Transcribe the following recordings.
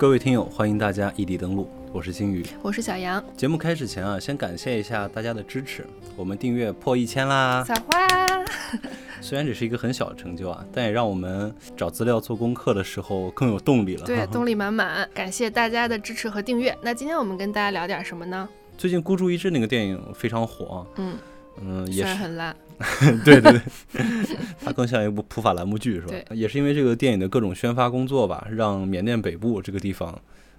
各位听友，欢迎大家异地登录，我是星宇。我是小杨。节目开始前啊，先感谢一下大家的支持，我们订阅破一千啦！撒花！虽然只是一个很小的成就啊，但也让我们找资料做功课的时候更有动力了。对，动力满满。感谢大家的支持和订阅。那今天我们跟大家聊点什么呢？最近孤注一掷那个电影非常火啊。嗯嗯，虽也是然很烂。对 对对，它更像一部普法栏目剧是吧？也是因为这个电影的各种宣发工作吧，让缅甸北部这个地方，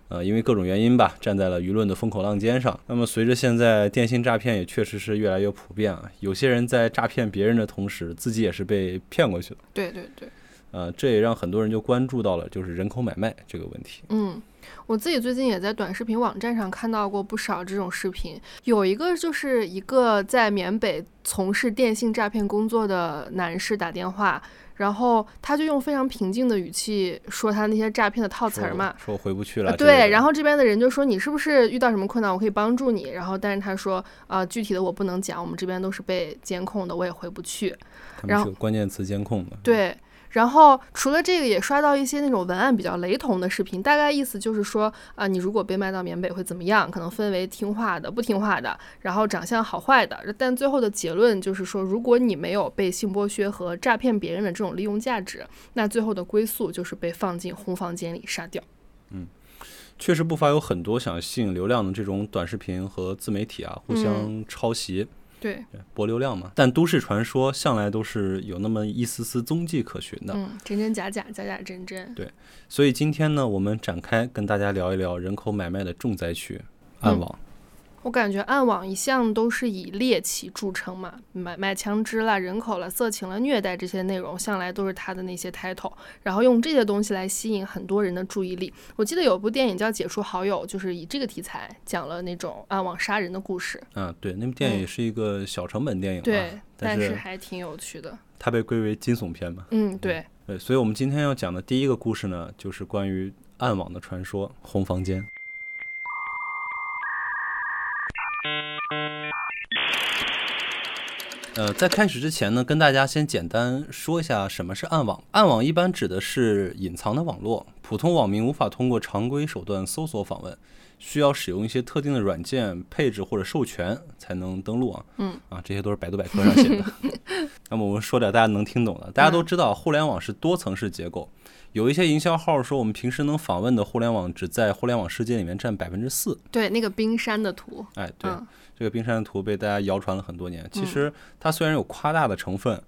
呃，因为各种原因吧，站在了舆论的风口浪尖上。那么随着现在电信诈骗也确实是越来越普遍啊，有些人在诈骗别人的同时，自己也是被骗过去的。对对对。呃，这也让很多人就关注到了就是人口买卖这个问题。嗯，我自己最近也在短视频网站上看到过不少这种视频，有一个就是一个在缅北从事电信诈骗工作的男士打电话，然后他就用非常平静的语气说他那些诈骗的套词儿嘛。说我回不去了。呃对，然后后这边的人就说你是不是遇到什么困难，我可以帮助你。然后但是他说啊、具体的我不能讲，我们这边都是被监控的，我也回不去。然后关键词监控的。对，然后除了这个，也刷到一些那种文案比较雷同的视频，大概意思就是说啊、你如果被卖到缅北会怎么样？可能分为听话的、不听话的，然后长相好坏的。但最后的结论就是说，如果你没有被性剥削和诈骗别人的这种利用价值，那最后的归宿就是被放进红房间里杀掉。嗯确实不乏有很多想吸引流量的这种短视频和自媒体啊，互相抄袭。对，对博流量嘛。但都市传说向来都是有那么一丝丝踪迹可循的，嗯，真真假假，假假真真。对所以今天呢，我们展开跟大家聊一聊人口买卖的重灾区——暗网。我感觉暗网一向都是以猎奇著称嘛，买卖枪支啦、人口啦、色情啦、虐待这些内容，向来都是他的那些 title，然后用这些东西来吸引很多人的注意力。我记得有部电影叫《解除好友》，就是以这个题材讲了那种暗网杀人的故事。啊，对，那部电影是一个小成本电影、啊，对，但是还挺有趣的。它被归为惊悚片嘛。嗯，对。对，所以我们今天要讲的第一个故事呢，就是关于暗网的传说——红房间。呃，在开始之前呢，跟大家先简单说一下什么是暗网。暗网一般指的是隐藏的网络，普通网民无法通过常规手段搜索访问，需要使用一些特定的软件配置或者授权才能登录啊。嗯，啊，这些都是百度百科上写的。那么我们说点大家能听懂的。大家都知道，互联网是多层式结构。有一些营销号说，我们平时能访问的互联网只在互联网世界里面占百分之四。对，那个冰山的图。哎，对，嗯这个冰山的图被大家谣传了很多年。其实它虽然有夸大的成分，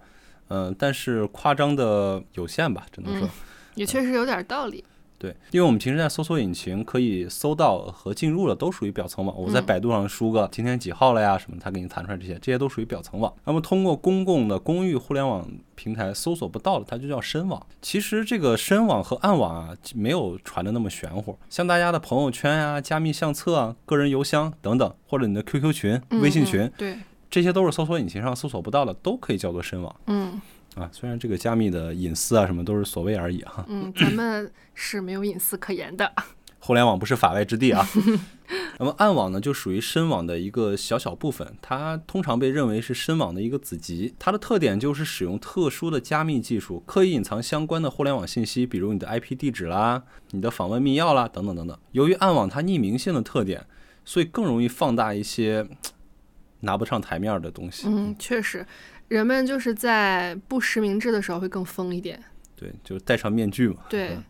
嗯、但是夸张的有限吧，只能说。也确实有点道理。对，因为我们平时在搜索引擎可以搜到和进入的都属于表层网。我在嗯百度上输个今天几号了呀什么，它给你弹出来这些，这些都属于表层网。那么通过公共的公域互联网平台搜索不到的，它就叫深网。其实这个深网和暗网啊，没有传的那么玄乎。像大家的朋友圈呀、加密相册啊、个人邮箱等等，或者你的 QQ 群、嗯微信群，嗯对，这些都是搜索引擎上搜索不到的，都可以叫做深网嗯啊。虽然这个加密的隐私啊什么都是所谓而已哈、嗯，咱们是没有隐私可言的。互联网不是法外之地啊。那么暗网呢，就属于深网的一个小小部分，它通常被认为是深网的一个子集。它的特点就是使用特殊的加密技术，刻意隐藏相关的互联网信息，比如你的 IP 地址啦、你的访问密钥啦等等等等。由于暗网它匿名性的特点，所以更容易放大一些 拿不上台面儿的东西。嗯，确实，人们就是在不实名制的时候会更疯一点。对，就是戴上面具嘛。对，嗯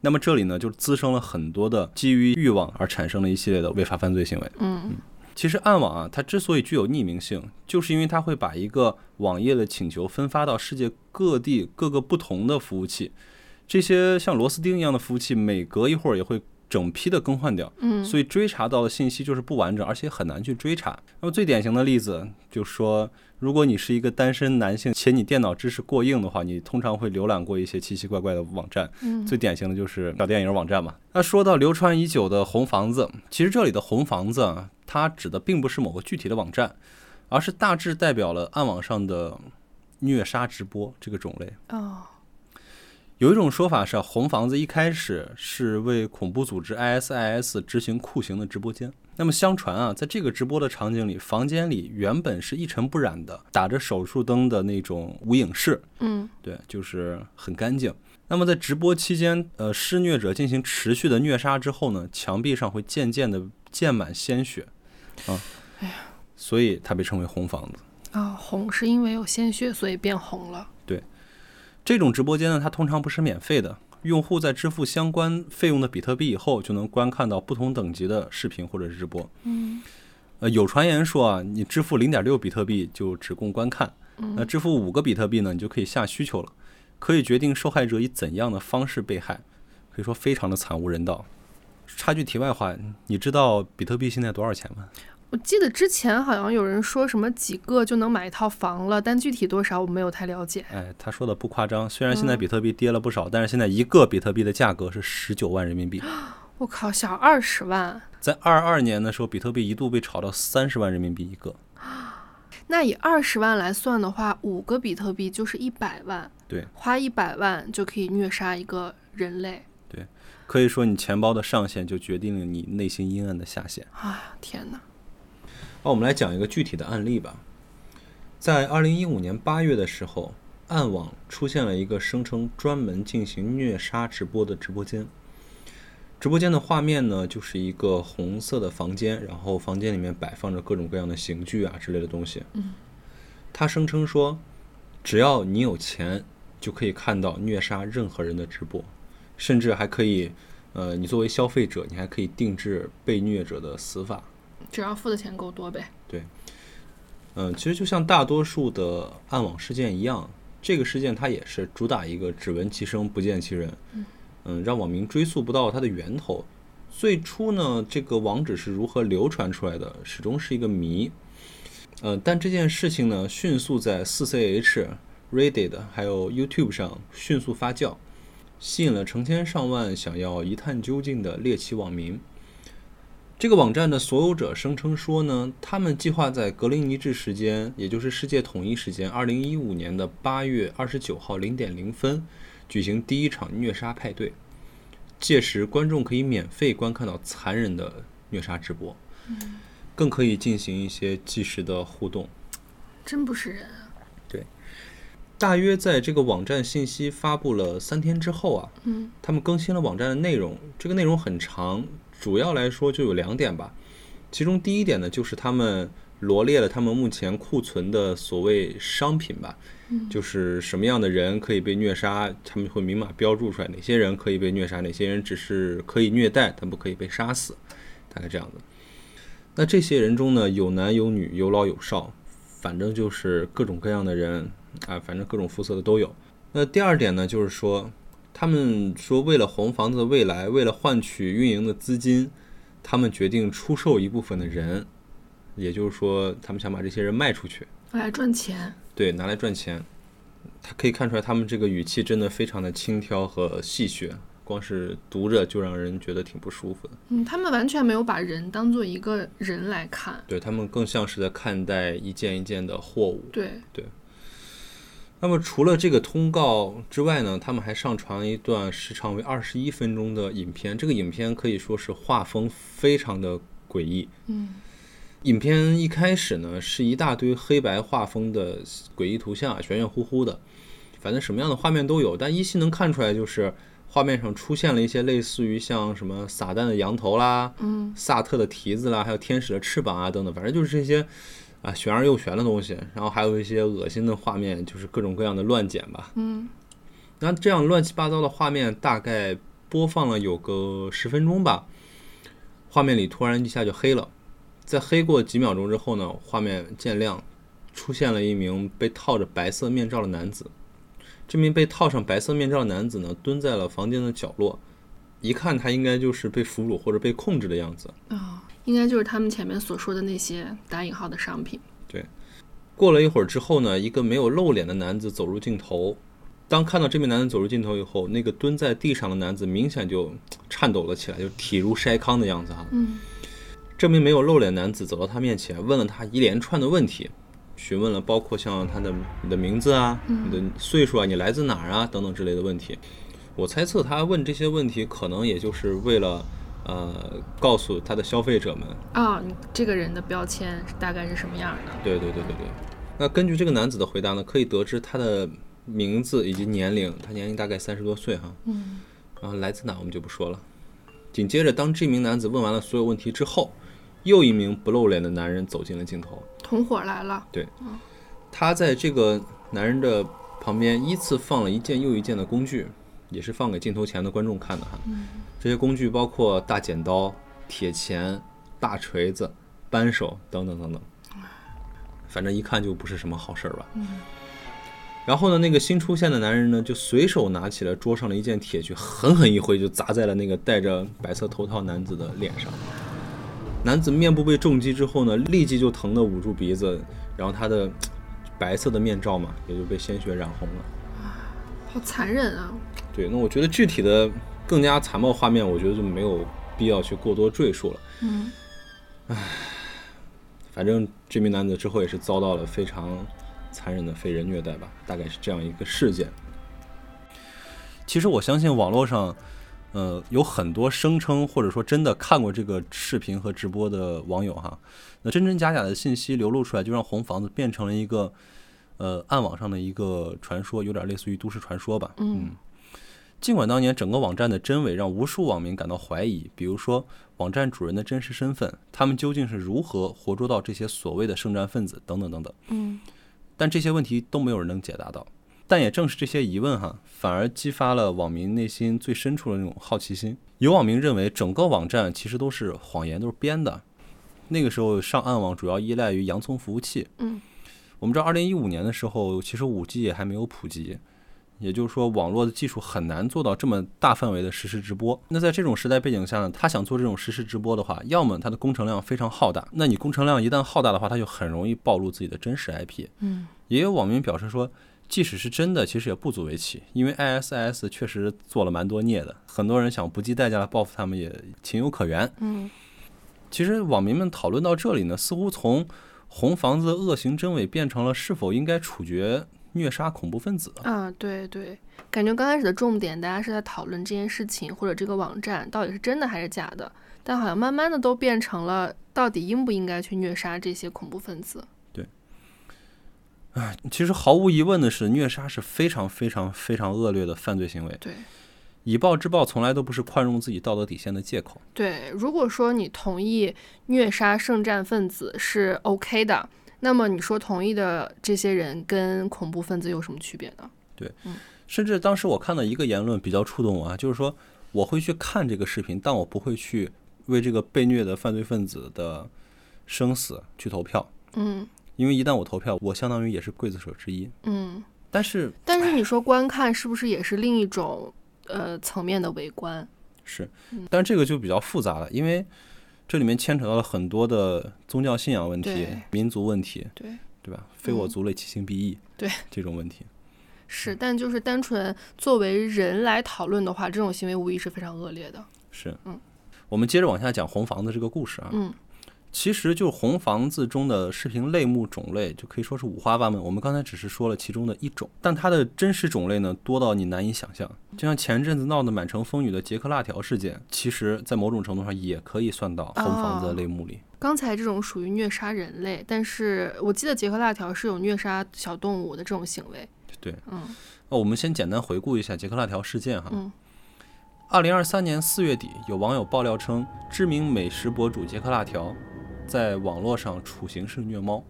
那么这里呢，就滋生了很多的基于欲望而产生了一系列的违法犯罪行为。嗯其实暗网啊，它之所以具有匿名性，就是因为它会把一个网页的请求分发到世界各地各个不同的服务器，这些像螺丝钉一样的服务器，每隔一会儿也会整批的更换掉，嗯，所以追查到的信息就是不完整，而且很难去追查。那么最典型的例子就说，如果你是一个单身男性，且你电脑知识过硬的话，你通常会浏览过一些奇奇怪怪的网站。嗯最典型的就是小电影网站嘛。那说到流传已久的红房子，其实这里的红房子啊，它指的并不是某个具体的网站，而是大致代表了暗网上的虐杀直播这个种类。哦，有一种说法是啊，红房子一开始是为恐怖组织 ISIS 执行酷刑的直播间。那么相传啊，在这个直播的场景里，房间里原本是一尘不染的，打着手术灯的那种无影室，嗯对，就是很干净。那么在直播期间，呃，施虐者进行持续的虐杀之后呢，墙壁上会渐渐的溅满鲜血，啊，哎呀，所以它被称为红房子。啊、红是因为有鲜血，所以变红了。对这种直播间呢，它通常不是免费的，用户在支付相关费用的比特币以后，就能观看到不同等级的视频或者是直播。嗯呃，有传言说啊，你支付零点六比特币就只供观看，那支付五个比特币呢，你就可以下需求了，可以决定受害者以怎样的方式被害，可以说非常的惨无人道。插句题外话，你知道比特币现在多少钱吗？我记得之前好像有人说什么几个就能买一套房了，但具体多少我没有太了解。哎，他说的不夸张，虽然现在比特币跌了不少，但是现在一个比特币的价格是十九万人民币。我靠，小二十万，在二二年的时候，比特币一度被炒到三十万人民币一个。那以二十万来算的话，五个比特币就是一百万。对，花一百万就可以虐杀一个人类。对可以说，你钱包的上限就决定了你内心阴暗的下限。哎呀，天哪！好，我们来讲一个具体的案例吧。在二零一五年八月的时候，暗网出现了一个声称专门进行虐杀直播的直播间。直播间的画面呢，就是一个红色的房间，然后房间里面摆放着各种各样的刑具啊之类的东西。嗯，他声称说，只要你有钱，就可以看到虐杀任何人的直播，甚至还可以，呃，你作为消费者，你还可以定制被虐者的死法。只要付的钱够多呗。对嗯，其实就像大多数的暗网事件一样，这个事件它也是主打一个只闻其声不见其人，嗯，让网民追溯不到它的源头。最初呢，这个网址是如何流传出来的，始终是一个谜。呃，但这件事情呢，迅速在 4CH、Reddit 还有 YouTube 上迅速发酵，吸引了成千上万想要一探究竟的猎奇网民。这个网站的所有者声称说呢，他们计划在格林尼治时间，也就是世界统一时间，二零一五年的八月二十九号零点零分，举行第一场虐杀派对。届时，观众可以免费观看到残忍的虐杀直播，更可以进行一些即时的互动。真不是人啊！对大约在这个网站信息发布了三天之后啊，嗯，他们更新了网站的内容。这个内容很长，主要来说就有两点吧。其中第一点呢，就是他们罗列了他们目前库存的所谓商品吧，就是什么样的人可以被虐杀，他们会明码标注出来，哪些人可以被虐杀，哪些人只是可以虐待，但不可以被杀死，大概这样子。那这些人中呢，有男有女，有老有少，反正就是各种各样的人啊，反正各种肤色的都有。那第二点呢，就是说，他们说为了红房子的未来，为了换取运营的资金，他们决定出售一部分的人，也就是说，他们想把这些人卖出去，来赚钱。对，拿来赚钱。他可以看出来，他们这个语气真的非常的轻佻和戏谑，光是读着就让人觉得挺不舒服的。嗯，他们完全没有把人当做一个人来看。对他们更像是在看待一件一件的货物。对对，那么除了这个通告之外呢，他们还上传了一段时长为二十一分钟的影片。这个影片可以说是画风非常的诡异。嗯，影片一开始呢是一大堆黑白画风的诡异图像啊，玄玄乎乎的，反正什么样的画面都有。但依稀能看出来，就是画面上出现了一些类似于像什么撒旦的羊头啦，嗯，萨特的蹄子啦，还有天使的翅膀啊等等，反正就是这些啊玄而又玄的东西。然后还有一些恶心的画面，就是各种各样的乱剪吧。嗯，那这样乱七八糟的画面大概播放了有个十分钟吧，画面里突然一下就黑了，在黑过几秒钟之后呢，画面渐亮，出现了一名被套着白色面罩的男子。这名被套上白色面罩的男子呢，蹲在了房间的角落，一看他应该就是被俘虏或者被控制的样子。啊、应该就是他们前面所说的那些打引号的商品。对过了一会儿之后呢，一个没有露脸的男子走入镜头。当看到这名男子走入镜头以后，那个蹲在地上的男子明显就颤抖了起来，就体如筛糠的样子哈。嗯，这名没有露脸男子走到他面前，问了他一连串的问题，询问了包括像他的你的名字啊、你的岁数啊、你来自哪儿啊等等之类的问题。我猜测他问这些问题，可能也就是为了呃告诉他的消费者们，啊、你这个人的标签大概是什么样的？对对对对对。那根据这个男子的回答呢，可以得知他的名字以及年龄，他年龄大概三十多岁哈。嗯然后来自哪我们就不说了。紧接着，当这名男子问完了所有问题之后，又一名不露脸的男人走进了镜头。同伙来了，对他在这个男人的旁边依次放了一件又一件的工具，也是放给镜头前的观众看的哈。这些工具包括大剪刀、铁钳、大锤子、扳手等等等等，反正一看就不是什么好事儿吧。然后呢，那个新出现的男人呢，就随手拿起了桌上的一件铁锯，狠狠一挥，就砸在了那个戴着白色头套男子的脸上。男子面部被重击之后呢，立即就疼得捂住鼻子，然后他的白色的面罩嘛，也就被鲜血染红了。好残忍啊！对，那我觉得具体的更加残暴画面，我觉得就没有必要去过多赘述了。嗯，唉反正这名男子之后也是遭到了非常残忍的非人虐待吧，大概是这样一个事件。其实我相信网络上，呃，有很多声称或者说真的看过这个视频和直播的网友哈，那真真假假的信息流露出来，就让红房子变成了一个呃暗网上的一个传说，有点类似于都市传说吧。嗯尽管当年整个网站的真伪让无数网民感到怀疑，比如说网站主人的真实身份，他们究竟是如何活捉到这些所谓的圣战分子等等等等，嗯但这些问题都没有人能解答到。但也正是这些疑问哈，反而激发了网民内心最深处的那种好奇心。有网民认为整个网站其实都是谎言，都是编的。那个时候上暗网主要依赖于洋葱服务器。嗯，我们知道，二零一五年的时候，其实五 G 也还没有普及，也就是说，网络的技术很难做到这么大范围的实时直播。那在这种时代背景下呢，他想做这种实时直播的话，要么他的工程量非常浩大，那你工程量一旦浩大的话，他就很容易暴露自己的真实 IP。嗯也有网民表示说，即使是真的，其实也不足为奇，因为 ISIS 确实做了蛮多孽的，很多人想不计代价的报复他们也情有可原。嗯其实网民们讨论到这里呢，似乎从红房子恶行真伪变成了是否应该处决虐杀恐怖分子。啊，对对，感觉刚开始的重点大家是在讨论这件事情或者这个网站到底是真的还是假的，但好像慢慢的都变成了到底应不应该去虐杀这些恐怖分子。对，哎其实毫无疑问的是，虐杀是非常非常非常恶劣的犯罪行为。对以暴制暴从来都不是宽容自己道德底线的借口。对，如果说你同意虐杀圣战分子是 OK 的，那么你说同意的这些人跟恐怖分子有什么区别呢？对甚至当时我看到一个言论比较触动我啊，就是说我会去看这个视频，但我不会去为这个被虐的犯罪分子的生死去投票，嗯因为一旦我投票，我相当于也是刽子手之一。嗯，但是但是你说观看是不是也是另一种呃层面的围观？是，但这个就比较复杂了，因为这里面牵扯到了很多的宗教信仰问题、民族问题，对，对吧？非我嗯族类，其心必异，对这种问题。是，但就是单纯作为人来讨论的话，这种行为无疑是非常恶劣的。是，嗯，我们接着往下讲红房子这个故事啊。嗯其实就红房子中的视频类目种类，就可以说是五花八门。我们刚才只是说了其中的一种，但它的真实种类呢，多到你难以想象。就像前阵子闹得满城风雨的杰克辣条事件，其实在某种程度上也可以算到红房子的类目里。刚才这种属于虐杀人类，但是我记得杰克辣条是有虐杀小动物的这种行为。对，嗯那我们先简单回顾一下杰克辣条事件哈。嗯二零二三年四月底，有网友爆料称，知名美食博主杰克辣条在网络上处刑式虐猫。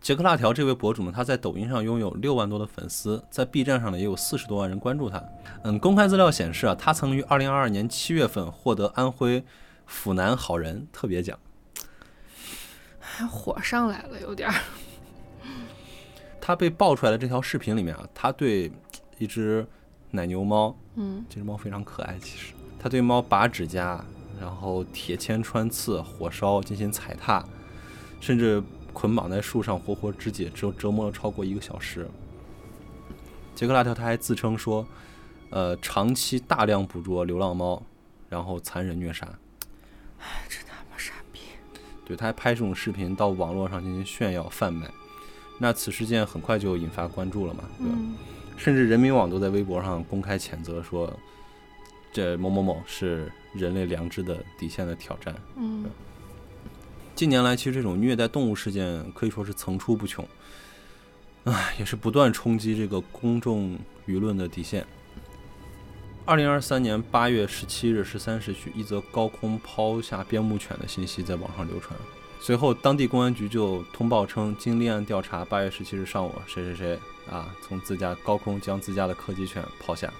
杰克辣条这位博主呢，他在抖音上拥有六万多的粉丝，在 B 站上呢也有四十多万人关注他。嗯，公开资料显示啊，他曾于二零二二年七月份获得安徽阜南好人特别奖。还火上来了，有点儿。他被爆出来的这条视频里面啊，他对一只奶牛猫嗯这只猫非常可爱，其实他对猫拔指甲，然后铁签穿刺、火烧进行踩踏，甚至捆绑在树上活活肢解，折折磨了超过一个小时。杰克辣条他还自称说，呃，长期大量捕捉流浪猫，然后残忍虐杀。哎真他妈傻逼！对，他还拍这种视频到网络上进行炫耀贩卖。那此事件很快就引发关注了嘛，对吧？嗯甚至人民网都在微博上公开谴责说，这某某某是人类良知的底线的挑战。嗯近年来，其实这种虐待动物事件可以说是层出不穷。唉，也是不断冲击这个公众舆论的底线。二零二三年八月十七日十三时许，一则高空抛下边牧犬的信息在网上流传。随后，当地公安局就通报称，经立案调查，八月十七日上午，谁谁谁啊，从自家高空将自家的柯基犬抛下。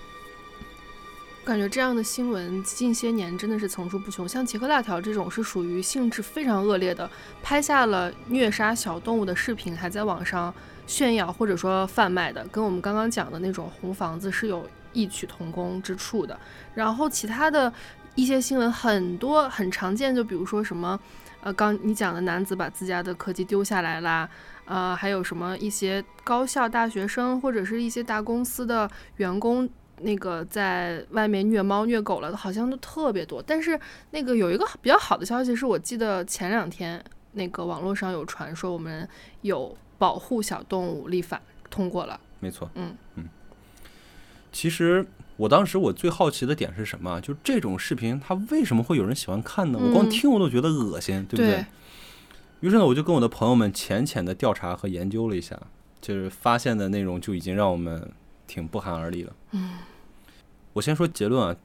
感觉这样的新闻近些年真的是层出不穷，像奇克辣条这种是属于性质非常恶劣的，拍下了虐杀小动物的视频，还在网上炫耀或者说贩卖的，跟我们刚刚讲的那种红房子是有。异曲同工之处的，然后其他的一些新闻很多很常见，就比如说什么，呃，刚你讲的男子把自家的柯基丢下来啦，呃，还有什么一些高校大学生或者是一些大公司的员工，那个在外面虐猫虐狗了，好像都特别多。但是那个有一个比较好的消息是，我记得前两天那个网络上有传说，我们有保护小动物立法通过了。没错，嗯嗯。其实我当时我最好奇的点是什么？就这种视频，它为什么会有人喜欢看呢？我光听我都觉得恶心，对不对？于是呢，我就跟我的朋友们浅浅的调查和研究了一下，就是发现的内容就已经让我们挺不寒而栗的。嗯，我先说结论啊。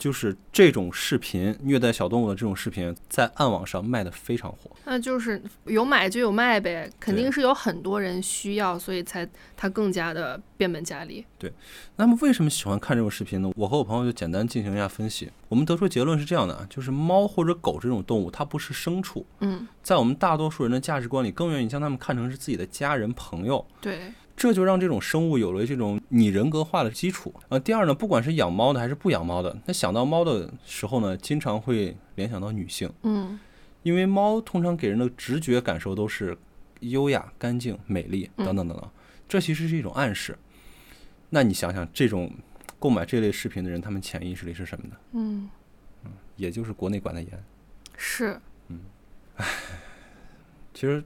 就是这种视频虐待小动物的这种视频，在暗网上卖的非常火。那就是有买就有卖呗，肯定是有很多人需要，所以才它更加的变本加厉。对，那么为什么喜欢看这种视频呢？我和我朋友就简单进行一下分析。我们得出结论是这样的：就是猫或者狗这种动物，它不是牲畜。嗯，在我们大多数人的价值观里，更愿意将它们看成是自己的家人朋友。对。这就让这种生物有了这种拟人格化的基础。呃，第二呢，不管是养猫的还是不养猫的，那想到猫的时候呢，经常会联想到女性。嗯，因为猫通常给人的直觉感受都是优雅、干净、美丽等等等等，这其实是一种暗示。那你想想，这种购买这类视频的人，他们潜意识里是什么呢？嗯，嗯，也就是国内管的严。是。嗯，唉，其实。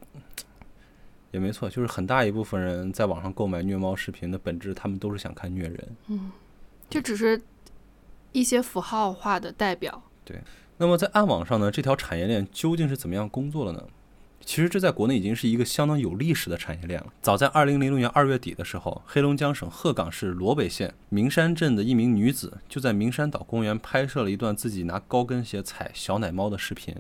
也没错，就是很大一部分人在网上购买虐猫视频的本质，他们都是想看虐人。嗯，这只是一些符号化的代表。对。那么在暗网上呢，这条产业链究竟是怎么样工作的呢？其实这在国内已经是一个相当有历史的产业链了。早在二零零六年二月底的时候，黑龙江省鹤岗市罗北县明山镇的一名女子就在明山岛公园拍摄了一段自己拿高跟鞋踩小奶猫的视频。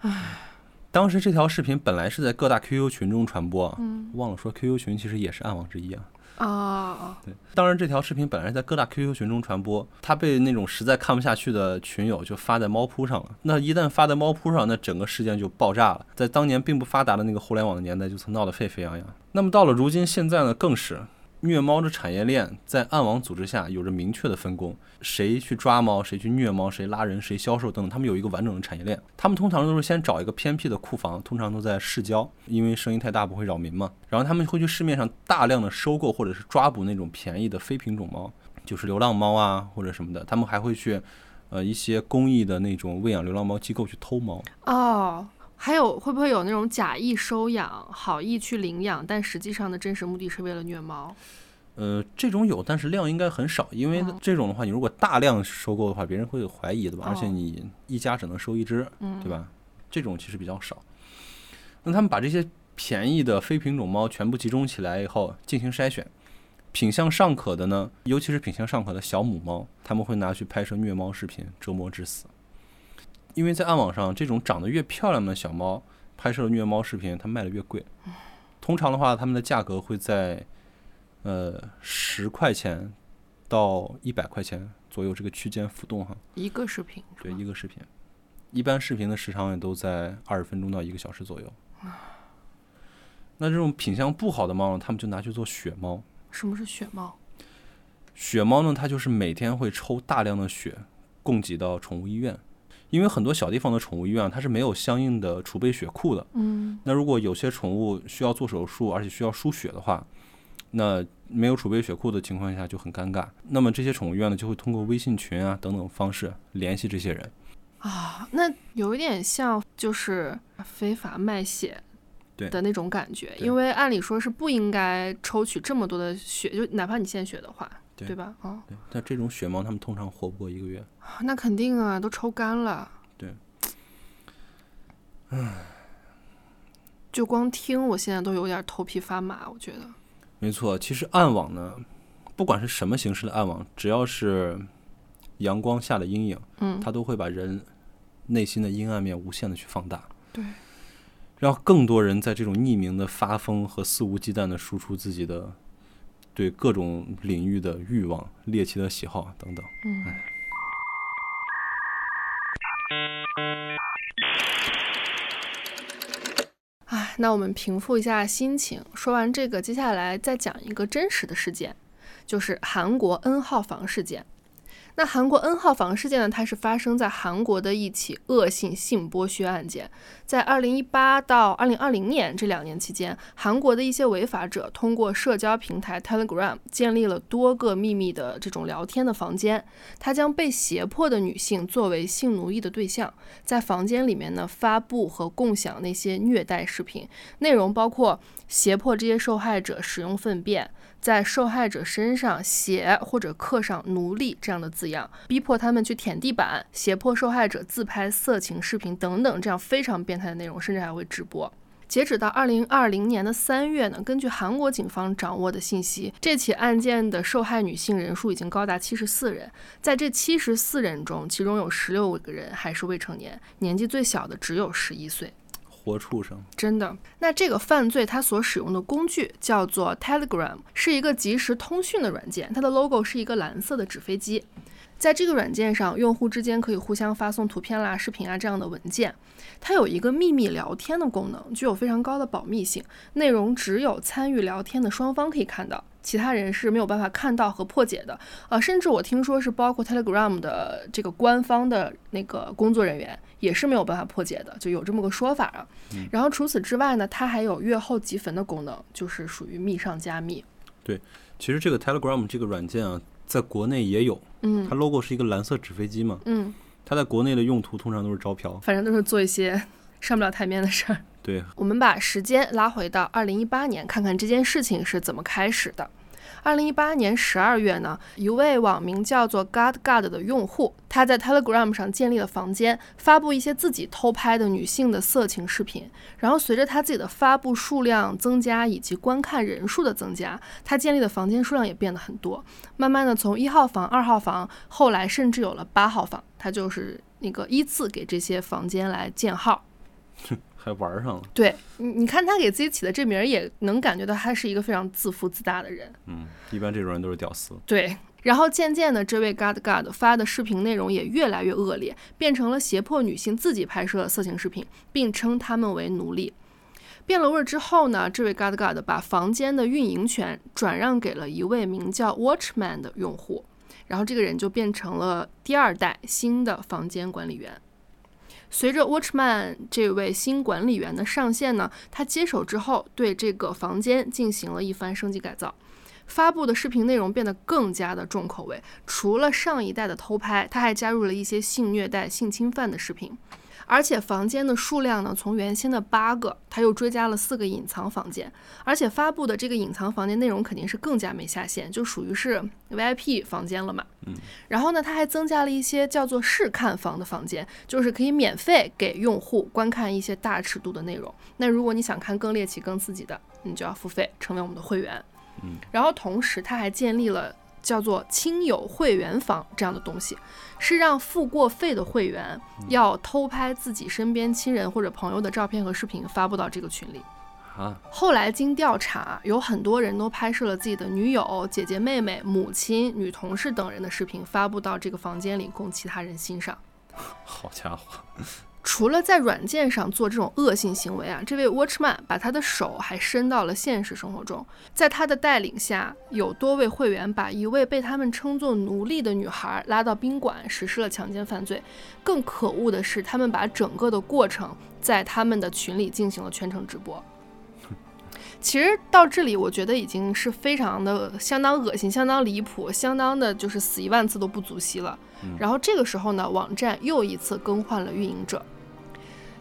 唉。当时这条视频本来是在各大 QQ 群中传播，嗯，忘了说 QQ 群其实也是暗网之一啊。哦，对，当然这条视频本来是在各大 QQ 群中传播，它被那种实在看不下去的群友就发在猫扑上了。那一旦发在猫扑上，那整个事件就爆炸了。在当年并不发达的那个互联网的年代，就曾闹得沸沸扬扬。那么到了如今，现在呢，更是。虐猫的产业链在暗网组织下有着明确的分工，谁去抓猫，谁去虐猫，谁拉人，谁销售等等，他们有一个完整的产业链。他们通常都是先找一个偏僻的库房，通常都在市郊，因为声音太大不会扰民嘛。然后他们会去市面上大量的收购或者是抓捕那种便宜的非品种猫，就是流浪猫啊或者什么的。他们还会去，呃一些公益的那种喂养流浪猫机构去偷猫。哦。还有会不会有那种假意收养、好意去领养，但实际上的真实目的是为了虐猫？呃，这种有，但是量应该很少，因为这种的话，你如果大量收购的话，别人会有怀疑的吧？而且你一家只能收一只，对吧？这种其实比较少。那他们把这些便宜的非品种猫全部集中起来以后进行筛选，品相尚可的呢，尤其是品相尚可的小母猫，他们会拿去拍摄虐猫视频，折磨致死。因为在暗网上，这种长得越漂亮的小猫拍摄的虐猫视频，它卖的越贵。通常的话，它们的价格会在呃十块钱到一百块钱左右这个区间浮动哈。一个视频？对，一个视频。一般视频的时长也都在二十分钟到一个小时左右。那这种品相不好的猫呢，他们就拿去做血猫。什么是血猫？血猫呢，它就是每天会抽大量的血供给到宠物医院。因为很多小地方的宠物医院，它是没有相应的储备血库的。嗯，那如果有些宠物需要做手术，而且需要输血的话，那没有储备血库的情况下就很尴尬。那么这些宠物医院呢，就会通过微信群啊等等方式联系这些人。啊，那有一点像就是非法卖血的那种感觉，因为按理说是不应该抽取这么多的血，就哪怕你献血的话。对吧？啊，对，但这种雪猫它们通常活不过一个月。那肯定啊，都抽干了。对。唉，就光听，我现在都有点头皮发麻。我觉得，没错，其实暗网呢，不管是什么形式的暗网，只要是阳光下的阴影，嗯，它都会把人内心的阴暗面无限的去放大，对，让更多人在这种匿名的发疯和肆无忌惮的输出自己的对各种领域的欲望、猎奇的喜好等等。嗯。哎，那我们平复一下心情。说完这个，接下来再讲一个真实的事件，就是韩国 N 号房事件。那韩国 N 号房事件呢？它是发生在韩国的一起恶性性剥削案件。在2018到2020年这两年期间，韩国的一些违法者通过社交平台 Telegram 建立了多个秘密的这种聊天的房间。他将被胁迫的女性作为性奴役的对象，在房间里面呢发布和共享那些虐待视频，内容包括胁迫这些受害者使用粪便。在受害者身上写或者刻上“奴隶”这样的字样，逼迫他们去舔地板，胁迫受害者自拍色情视频等等，这样非常变态的内容，甚至还会直播。截止到二零二零年的三月呢，根据韩国警方掌握的信息，这起案件的受害女性人数已经高达七十四人。在这七十四人中，其中有十六个人还是未成年，年纪最小的只有十一岁。活畜生，真的。那这个犯罪它所使用的工具叫做 Telegram，是一个即时通讯的软件。它的 logo 是一个蓝色的纸飞机。在这个软件上，用户之间可以互相发送图片啦、视频啊这样的文件。它有一个秘密聊天的功能，具有非常高的保密性，内容只有参与聊天的双方可以看到。其他人是没有办法看到和破解的，呃，甚至我听说是包括 Telegram 的这个官方的那个工作人员也是没有办法破解的，就有这么个说法啊。然后除此之外呢，它还有阅后即焚的功能，就是属于密上加密。对，其实这个 Telegram 这个软件啊，在国内也有，嗯，它 logo 是一个蓝色纸飞机嘛，嗯，它在国内的用途通常都是招嫖，反正都是做一些上不了台面的事儿。对，我们把时间拉回到二零一八年，看看这件事情是怎么开始的。二零一八年十二月呢，一位网名叫做 God God 的用户，他在 Telegram 上建立了房间，发布一些自己偷拍的女性的色情视频。然后随着他自己的发布数量增加以及观看人数的增加，他建立的房间数量也变得很多。慢慢的，从一号房、二号房，后来甚至有了八号房。他就是那个依次给这些房间来建号。还玩上了，对你，你看他给自己起的这名儿，也能感觉到他是一个非常自负自大的人。嗯，一般这种人都是屌丝。对，然后渐渐的，这位 God God 发的视频内容也越来越恶劣，变成了胁迫女性自己拍摄色情视频，并称他们为奴隶。变了味儿之后呢，这位 God God 把房间的运营权转让给了一位名叫 Watchman 的用户，然后这个人就变成了第二代新的房间管理员。随着 Watchman 这位新管理员的上线呢，他接手之后对这个房间进行了一番升级改造，发布的视频内容变得更加的重口味。除了上一代的偷拍，他还加入了一些性虐待、性侵犯的视频。而且房间的数量呢，从原先的八个，它又追加了四个隐藏房间。而且发布的这个隐藏房间内容肯定是更加没下限，就属于是 VIP 房间了嘛。嗯。然后呢，它还增加了一些叫做试看房的房间，就是可以免费给用户观看一些大尺度的内容。那如果你想看更猎奇、更刺激的，你就要付费成为我们的会员。嗯。然后同时，它还建立了。叫做亲友会员房这样的东西，是让付过费的会员要偷拍自己身边亲人或者朋友的照片和视频发布到这个群里。啊，后来经调查，有很多人都拍摄了自己的女友、姐姐、妹妹、母亲、女同事等人的视频发布到这个房间里供其他人欣赏。好家伙！除了在软件上做这种恶性行为啊，这位 Watchman 把他的手还伸到了现实生活中。在他的带领下，有多位会员把一位被他们称作奴隶的女孩拉到宾馆，实施了强奸犯罪。更可恶的是，他们把整个的过程在他们的群里进行了全程直播。其实到这里，我觉得已经是非常的相当恶心、相当离谱、相当的就是死一万次都不足惜了。然后这个时候呢，网站又一次更换了运营者。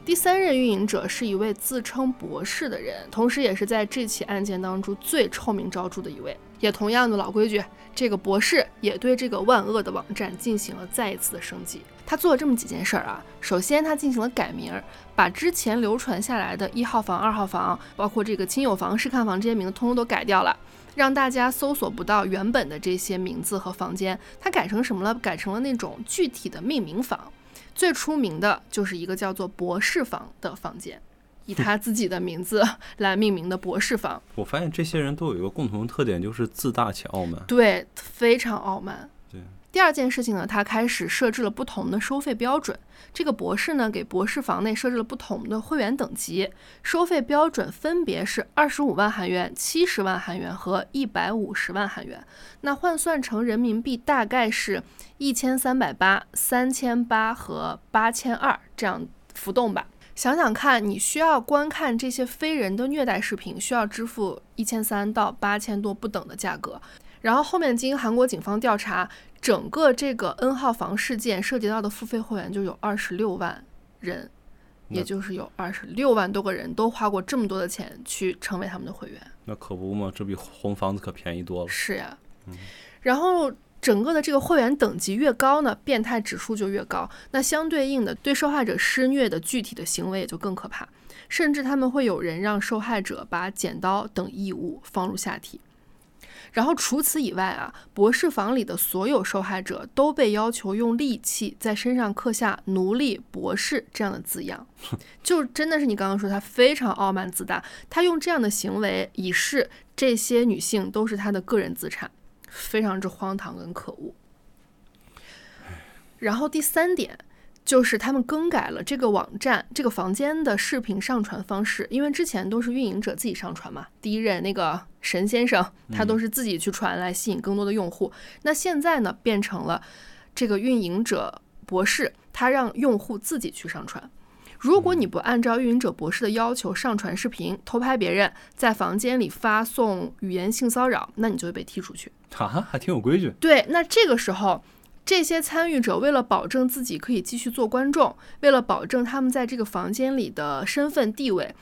第三任运营者是一位自称博士的人，同时也是在这起案件当中最臭名昭著的一位。也同样的老规矩，这个博士也对这个万恶的网站进行了再一次的升级。他做了这么几件事儿啊。首先，他进行了改名，把之前流传下来的一号房、二号房，包括这个亲友房、试看房这些名字，通通都改掉了，让大家搜索不到原本的这些名字和房间。他改成什么了？改成了那种具体的命名房。最出名的就是一个叫做博士房的房间，以他自己的名字 来命名的博士房。我发现这些人都有一个共同特点，就是自大且傲慢。对，非常傲慢。第二件事情呢，他开始设置了不同的收费标准。这个博士呢，给博士房内设置了不同的会员等级，收费标准分别是二十五万韩元、七十万韩元和一百五十万韩元。那换算成人民币，大概是一千三百八、三千八和八千二这样浮动吧。想想看，你需要观看这些非人的虐待视频，需要支付一千三到八千多不等的价格。然后后面经韩国警方调查。整个这个 N 号房事件涉及到的付费会员就有二十六万人，也就是有二十六万多个人都花过这么多的钱去成为他们的会员。那可不嘛，这比红房子可便宜多了。是呀，然后整个的这个会员等级越高呢，变态指数就越高。那相对应的，对受害者施虐的具体的行为也就更可怕，甚至他们会有人让受害者把剪刀等异物放入下体。然后除此以外啊，博士房里的所有受害者都被要求用利器在身上刻下“奴隶博士”这样的字样，就真的是你刚刚说他非常傲慢自大，他用这样的行为以示这些女性都是他的个人资产，非常之荒唐跟可恶。然后第三点。就是他们更改了这个网站、这个房间的视频上传方式，因为之前都是运营者自己上传嘛。第一任那个神先生，他都是自己去传来吸引更多的用户。那现在呢，变成了这个运营者博士，他让用户自己去上传。如果你不按照运营者博士的要求上传视频，偷拍别人，在房间里发送语言性骚扰，那你就会被踢出去。哈啊，还挺有规矩。对，那这个时候。这些参与者为了保证自己可以继续做观众，为了保证他们在这个房间里的身份地位，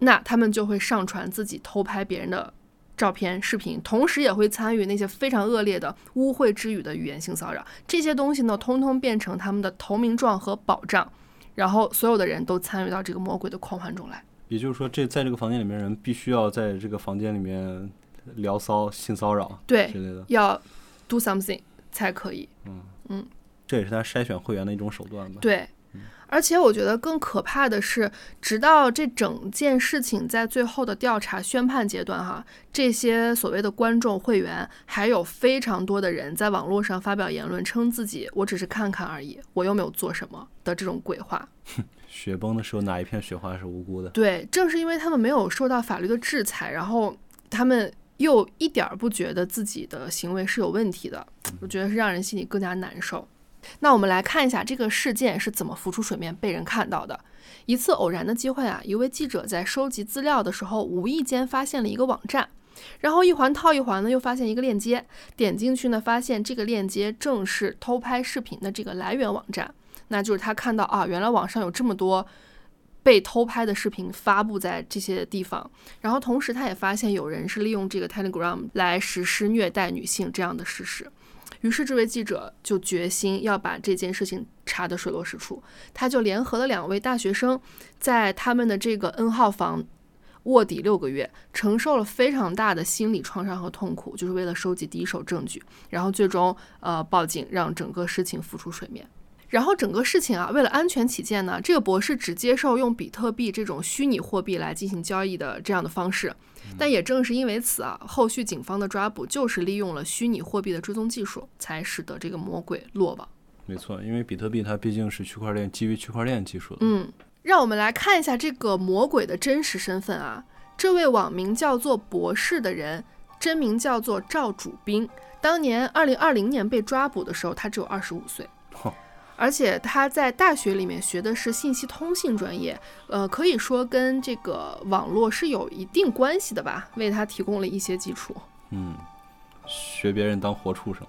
那他们就会上传自己偷拍别人的照片、视频，同时也会参与那些非常恶劣的污秽之语的语言性骚扰。这些东西呢，通通变成他们的投名状和保障，然后所有的人都参与到这个魔鬼的狂欢中来。也就是说，这在这个房间里面人必须要在这个房间里面聊骚、性骚扰对之类的，要 do something。才可以，嗯嗯，这也是他筛选会员的一种手段吧。对，而且我觉得更可怕的是，直到这整件事情在最后的调查宣判阶段，哈，这些所谓的观众会员还有非常多的人在网络上发表言论，称自己我只是看看而已，我又没有做什么的这种鬼话。雪崩的时候，哪一片雪花是无辜的？对，正是因为他们没有受到法律的制裁，然后他们。又一点儿不觉得自己的行为是有问题的，我觉得是让人心里更加难受。那我们来看一下这个事件是怎么浮出水面、被人看到的。一次偶然的机会啊，一位记者在收集资料的时候，无意间发现了一个网站，然后一环套一环呢，又发现一个链接，点进去呢，发现这个链接正是偷拍视频的这个来源网站。那就是他看到啊，原来网上有这么多。被偷拍的视频发布在这些地方，然后同时他也发现有人是利用这个 Telegram 来实施虐待女性这样的事实，于是这位记者就决心要把这件事情查得水落石出，他就联合了两位大学生，在他们的这个 N 号房卧底六个月，承受了非常大的心理创伤和痛苦，就是为了收集第一手证据，然后最终呃报警，让整个事情浮出水面。然后整个事情啊，为了安全起见呢，这个博士只接受用比特币这种虚拟货币来进行交易的这样的方式。但也正是因为此啊，后续警方的抓捕就是利用了虚拟货币的追踪技术，才使得这个魔鬼落网。没错，因为比特币它毕竟是区块链基于区块链技术的。嗯，让我们来看一下这个魔鬼的真实身份啊，这位网名叫做博士的人，真名叫做赵主斌。当年二零二零年被抓捕的时候，他只有二十五岁。而且他在大学里面学的是信息通信专业，呃，可以说跟这个网络是有一定关系的吧，为他提供了一些基础。嗯，学别人当活畜生。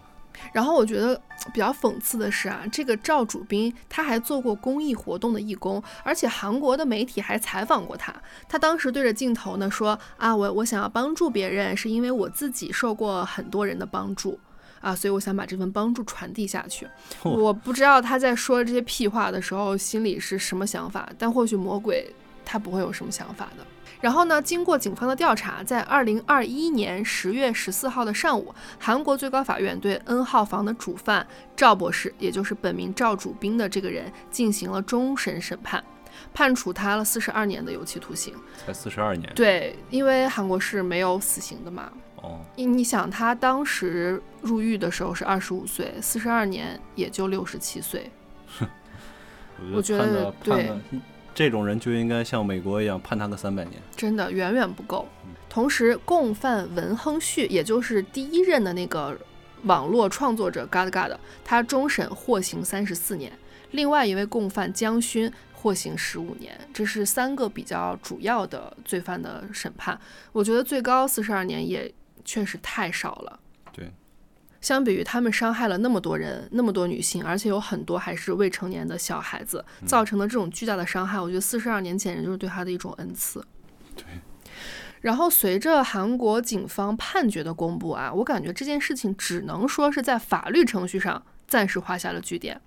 然后我觉得比较讽刺的是啊，这个赵主斌他还做过公益活动的义工，而且韩国的媒体还采访过他。他当时对着镜头呢说啊，我我想要帮助别人，是因为我自己受过很多人的帮助。啊，所以我想把这份帮助传递下去。我不知道他在说这些屁话的时候心里是什么想法，但或许魔鬼他不会有什么想法的。然后呢，经过警方的调查，在二零二一年十月十四号的上午，韩国最高法院对 N 号房的主犯赵博士，也就是本名赵主斌的这个人进行了终审审判，判处他了四十二年的有期徒刑。才四十二年。对，因为韩国是没有死刑的嘛。哦，你你想，他当时入狱的时候是二十五岁，四十二年也就六十七岁。我觉得对这种人就应该像美国一样判他个三百年。真的远远不够嗯。同时，共犯文亨旭，也就是第一任的那个网络创作者 God God，他终审获刑三十四年。另外一位共犯江勋获刑十五年，这是三个比较主要的罪犯的审判。我觉得最高四十二年也确实太少了。对，相比于他们伤害了那么多人、那么多女性，而且有很多还是未成年的小孩子，造成的这种巨大的伤害，我觉得四十二年简直就是对他的一种恩赐。对。然后随着韩国警方判决的公布啊，我感觉这件事情只能说是在法律程序上暂时画下了句点。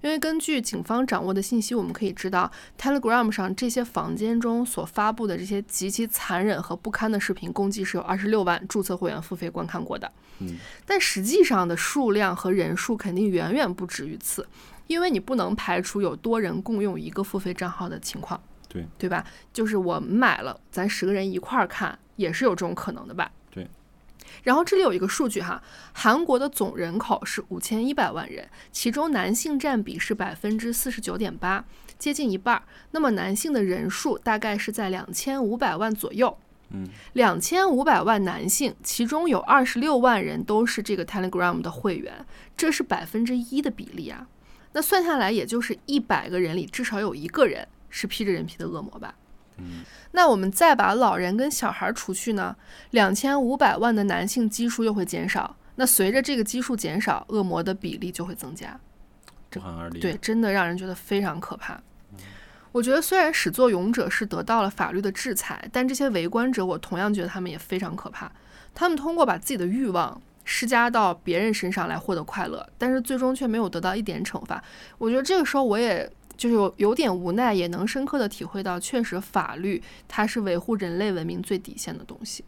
因为根据警方掌握的信息，我们可以知道，Telegram 上这些房间中所发布的这些极其残忍和不堪的视频，共计是有二十六万注册会员付费观看过的。嗯，但实际上的数量和人数肯定远远不止于此，因为你不能排除有多人共用一个付费账号的情况，对对吧？就是我买了，咱十个人一块儿看，也是有这种可能的吧？对。然后这里有一个数据哈，韩国的总人口是五千一百万人，其中男性占比是百分之四十九点八，接近一半儿。那么男性的人数大概是在两千五百万左右。嗯，两千五百万男性，其中有二十六万人都是这个 Telegram 的会员，这是百分之一的比例啊。那算下来，也就是一百个人里至少有一个人是披着人皮的恶魔吧？嗯，那我们再把老人跟小孩除去呢，两千五百万的男性基数又会减少。那随着这个基数减少，恶魔的比例就会增加。不寒而栗。对，真的让人觉得非常可怕。我觉得虽然始作俑者是得到了法律的制裁，但这些围观者，我同样觉得他们也非常可怕。他们通过把自己的欲望施加到别人身上来获得快乐，但是最终却没有得到一点惩罚。我觉得这个时候我也就是有有点无奈，也能深刻的体会到，确实法律它是维护人类文明最底线的东西。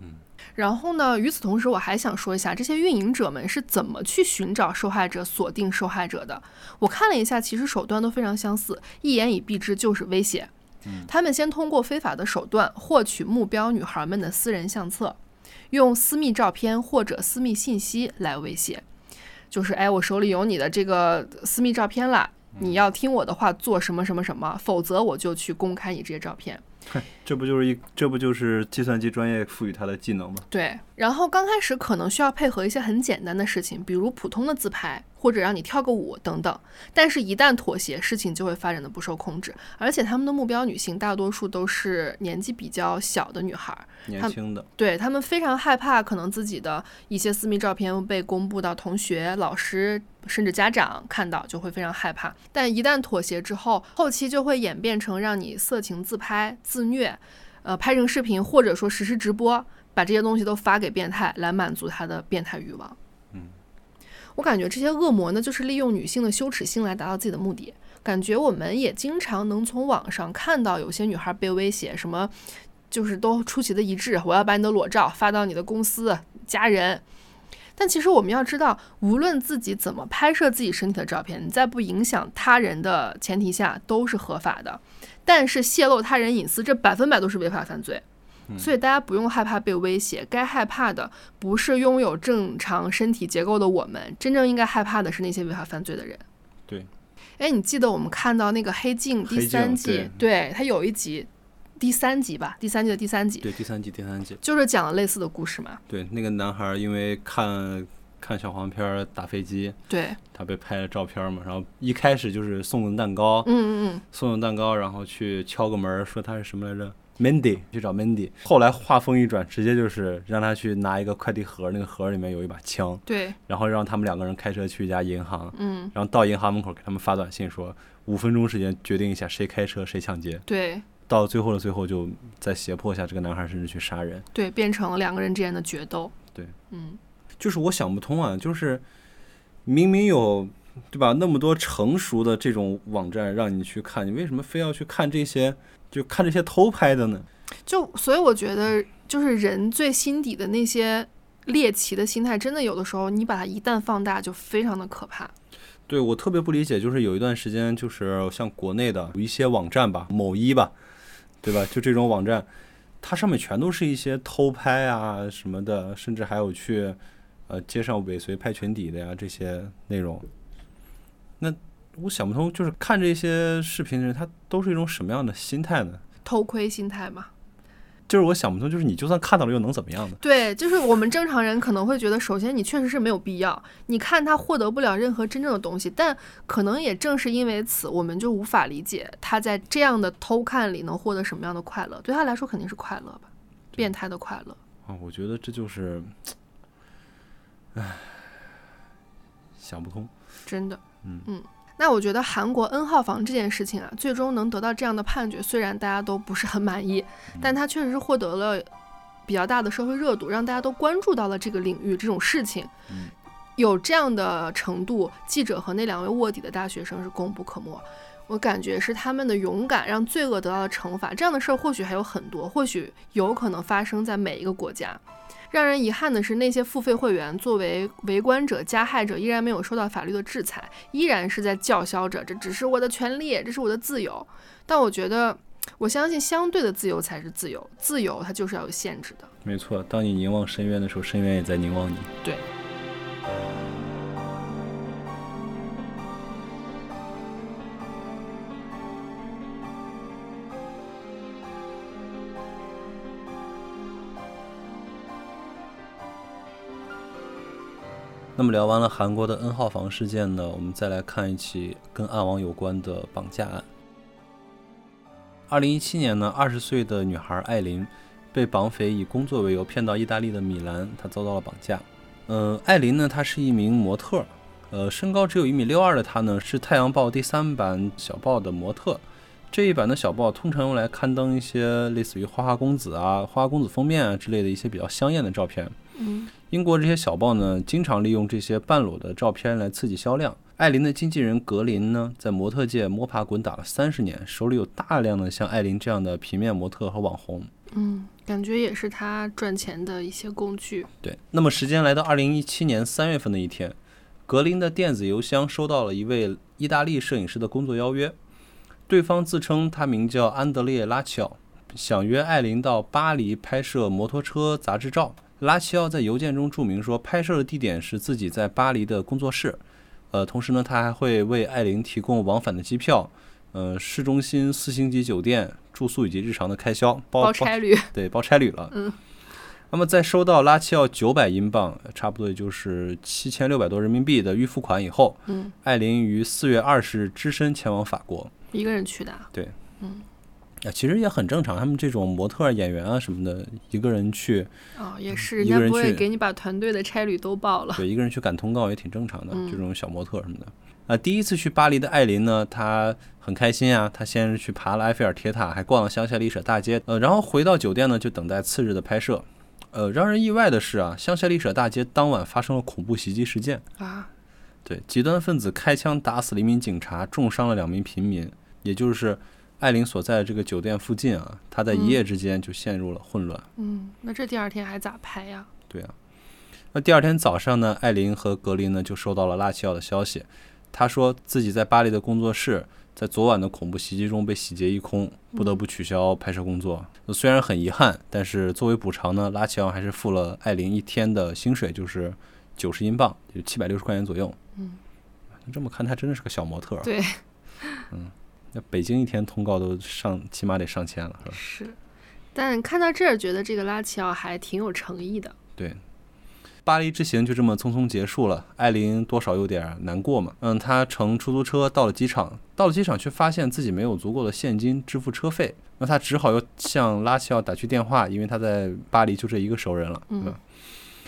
嗯。然后呢？与此同时，我还想说一下，这些运营者们是怎么去寻找受害者、锁定受害者的。我看了一下，其实手段都非常相似，一言以蔽之就是威胁。他们先通过非法的手段获取目标女孩们的私人相册，用私密照片或者私密信息来威胁，就是哎，我手里有你的这个私密照片了，你要听我的话做什么什么什么，否则我就去公开你这些照片。这不就是一这不就是计算机专业赋予他的技能吗？对，然后刚开始可能需要配合一些很简单的事情，比如普通的自拍，或者让你跳个舞等等。但是，一旦妥协，事情就会发展的不受控制。而且，他们的目标女性大多数都是年纪比较小的女孩，年轻的，对他们非常害怕，可能自己的一些私密照片被公布到同学、老师甚至家长看到，就会非常害怕。但一旦妥协之后，后期就会演变成让你色情自拍、自虐，呃，拍成视频，或者说实时直播，把这些东西都发给变态，来满足他的变态欲望。嗯，我感觉这些恶魔呢，就是利用女性的羞耻心来达到自己的目的。感觉我们也经常能从网上看到有些女孩被威胁，什么就是都出奇的一致，我要把你的裸照发到你的公司、家人。但其实我们要知道，无论自己怎么拍摄自己身体的照片，你在不影响他人的前提下都是合法的。但是泄露他人隐私，这百分百都是违法犯罪。所以大家不用害怕被威胁，该害怕的不是拥有正常身体结构的我们，真正应该害怕的是那些违法犯罪的人。对。哎，你记得我们看到那个《黑镜》第三季，对它有一集，第三集吧，第三季的第三集，对，第三季第三集就是讲了类似的故事嘛。对，那个男孩因为看看小黄片儿打飞机，对，他被拍了照片嘛，然后一开始就是送个蛋糕，嗯嗯嗯，送个蛋糕，然后去敲个门，说他是什么来着？Mandy 去找 Mandy，后来话锋一转，直接就是让他去拿一个快递盒，那个盒里面有一把枪，对，然后让他们两个人开车去一家银行，嗯，然后到银行门口给他们发短信说，五分钟时间决定一下谁开车谁抢劫，对。到最后的最后，就在胁迫下，这个男孩甚至去杀人。对，变成了两个人之间的决斗。对，嗯，就是我想不通啊，就是明明有对吧那么多成熟的这种网站让你去看，你为什么非要去看这些？就看这些偷拍的呢？就所以我觉得，就是人最心底的那些猎奇的心态，真的有的时候你把它一旦放大，就非常的可怕。对我特别不理解，就是有一段时间，就是像国内的有一些网站吧，某一吧，对吧？就这种网站，它上面全都是一些偷拍啊什么的，甚至还有去呃街上尾随拍裙底的呀这些内容。那我想不通，就是看这些视频的人，他都是一种什么样的心态呢？偷窥心态嘛。就是我想不通，就是你就算看到了又能怎么样呢？对，就是我们正常人可能会觉得，首先你确实是没有必要，你看他获得不了任何真正的东西，但可能也正是因为此，我们就无法理解他在这样的偷看里能获得什么样的快乐。对他来说肯定是快乐吧，变态的快乐。啊，我觉得这就是，唉，想不通。真的，嗯嗯。那我觉得韩国 N 号房这件事情啊，最终能得到这样的判决，虽然大家都不是很满意，但它确实是获得了比较大的社会热度，让大家都关注到了这个领域这种事情。有这样的程度，记者和那两位卧底的大学生是功不可没。我感觉是他们的勇敢让罪恶得到了惩罚。这样的事儿或许还有很多，或许有可能发生在每一个国家。让人遗憾的是，那些付费会员作为围观者、加害者，依然没有受到法律的制裁，依然是在叫嚣着：“这只是我的权利，这是我的自由。”但我觉得，我相信相对的自由才是自由，自由它就是要有限制的。没错，当你凝望深渊的时候，深渊也在凝望你。对。那么聊完了韩国的 N 号房事件呢，我们再来看一起跟暗网有关的绑架案。二零一七年呢，二十岁的女孩艾琳被绑匪以工作为由骗到意大利的米兰，她遭到了绑架。呃，艾琳呢，她是一名模特，呃，身高只有一米六二的她呢，是《太阳报》第三版小报的模特。这一版的小报通常用来刊登一些类似于花花公子啊、花花公子封面啊之类的一些比较香艳的照片。嗯。英国这些小报呢，经常利用这些半裸的照片来刺激销量。艾琳的经纪人格林呢，在模特界摸爬滚打了三十年，手里有大量的像艾琳这样的平面模特和网红。嗯，感觉也是他赚钱的一些工具。对。那么时间来到二零一七年三月份的一天，格林的电子邮箱收到了一位意大利摄影师的工作邀约，对方自称他名叫安德烈拉齐奥，想约艾琳到巴黎拍摄摩托车杂志照。拉齐奥在邮件中注明说，拍摄的地点是自己在巴黎的工作室。呃，同时呢，他还会为艾琳提供往返的机票，呃，市中心四星级酒店住宿以及日常的开销，包差旅。对，包差旅了。嗯。那么，在收到拉齐奥九百英镑，差不多也就是七千六百多人民币的预付款以后，嗯，艾琳于四月二十日只身前往法国。一个人去的。对。嗯。啊，其实也很正常。他们这种模特、演员啊什么的，一个人去，哦，也是，人家不会给你把团队的差旅都报了。对，一个人去赶通告也挺正常的。就这种小模特什么的。啊，第一次去巴黎的艾琳呢，她很开心啊。她先是去爬了埃菲尔铁塔，还逛了香榭丽舍大街。呃，然后回到酒店呢，就等待次日的拍摄。呃，让人意外的是啊，香榭丽舍大街当晚发生了恐怖袭击事件啊。对，极端分子开枪打死了一名警察，重伤了两名平民，也就是。艾琳所在的这个酒店附近啊，他在一夜之间就陷入了混乱。嗯，那这第二天还咋拍呀？对啊，那第二天早上呢，艾琳和格林呢就收到了拉齐奥的消息，他说自己在巴黎的工作室在昨晚的恐怖袭击中被洗劫一空，不得不取消拍摄工作。虽然很遗憾，但是作为补偿呢，拉齐奥还是付了艾琳一天的薪水，就是九十英镑，就七百六十块钱左右。嗯，这么看，他真的是个小模特。对，嗯。那北京一天通告都上，起码得上千了，是吧？是，但看到这儿，觉得这个拉齐奥还挺有诚意的。对，巴黎之行就这么匆匆结束了，艾琳多少有点难过嘛。嗯，她乘出租车到了机场，到了机场却发现自己没有足够的现金支付车费，那她只好又向拉齐奥打去电话，因为她在巴黎就这一个熟人了，嗯，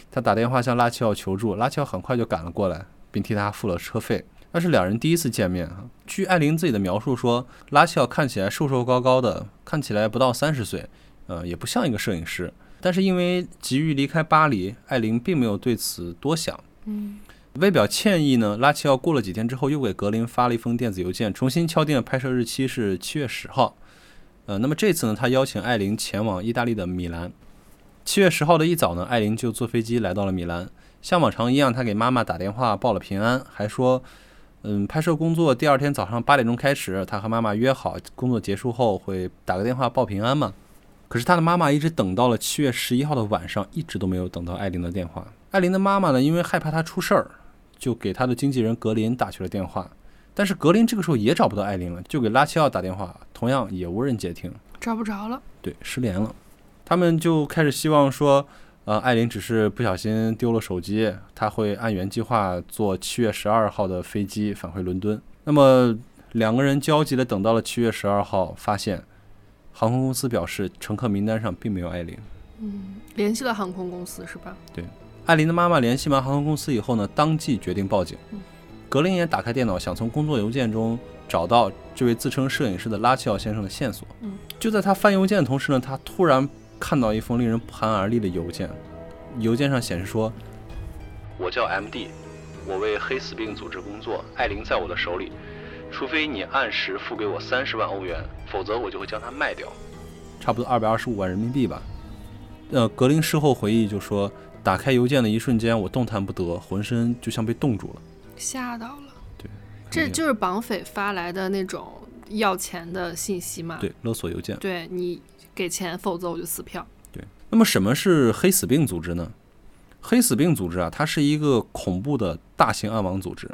她打电话向拉齐奥求助，拉齐奥很快就赶了过来，并替她付了车费。那是两人第一次见面啊。据艾琳自己的描述说，拉齐奥看起来瘦瘦高高的，看起来不到三十岁，呃，也不像一个摄影师。但是因为急于离开巴黎，艾琳并没有对此多想。嗯，为表歉意呢，拉齐奥过了几天之后又给格林发了一封电子邮件，重新敲定了拍摄日期是七月十号。呃，那么这次呢，他邀请艾琳前往意大利的米兰。七月十号的一早呢，艾琳就坐飞机来到了米兰，像往常一样，她给妈妈打电话报了平安，还说，嗯，拍摄工作第二天早上八点钟开始，他和妈妈约好工作结束后会打个电话报平安嘛。可是他的妈妈一直等到了七月十一号的晚上，一直都没有等到艾琳的电话。艾琳的妈妈呢，因为害怕她出事儿，就给她的经纪人格林打去了电话。但是格林这个时候也找不到艾琳了，就给拉齐奥打电话，同样也无人接听，找不着了。对，失联了。他们就开始希望说，呃，艾琳只是不小心丢了手机，他会按原计划坐七月十二号的飞机返回伦敦。那么两个人焦急地等到了七月十二号，发现。航空公司表示，乘客名单上并没有艾琳。嗯，联系了航空公司是吧？对，艾琳的妈妈联系完航空公司以后呢，当即决定报警。格林也打开电脑，想从工作邮件中找到这位自称摄影师的拉齐奥先生的线索。嗯，就在他翻邮件的同时呢，他突然看到一封令人不寒而栗的邮件。邮件上显示说：“我叫 M.D，我为黑死病组织工作，艾琳在我的手里。”除非你按时付给我三十万欧元，否则我就会将它卖掉，差不多二百二十五万人民币吧。呃，格林事后回忆就说，打开邮件的一瞬间，我动弹不得，浑身就像被冻住了，吓到了。对，这就是绑匪发来的那种要钱的信息嘛？对，勒索邮件。对你给钱，否则我就撕票。对，那么什么是黑死病组织呢？黑死病组织啊，它是一个恐怖的大型暗网组织。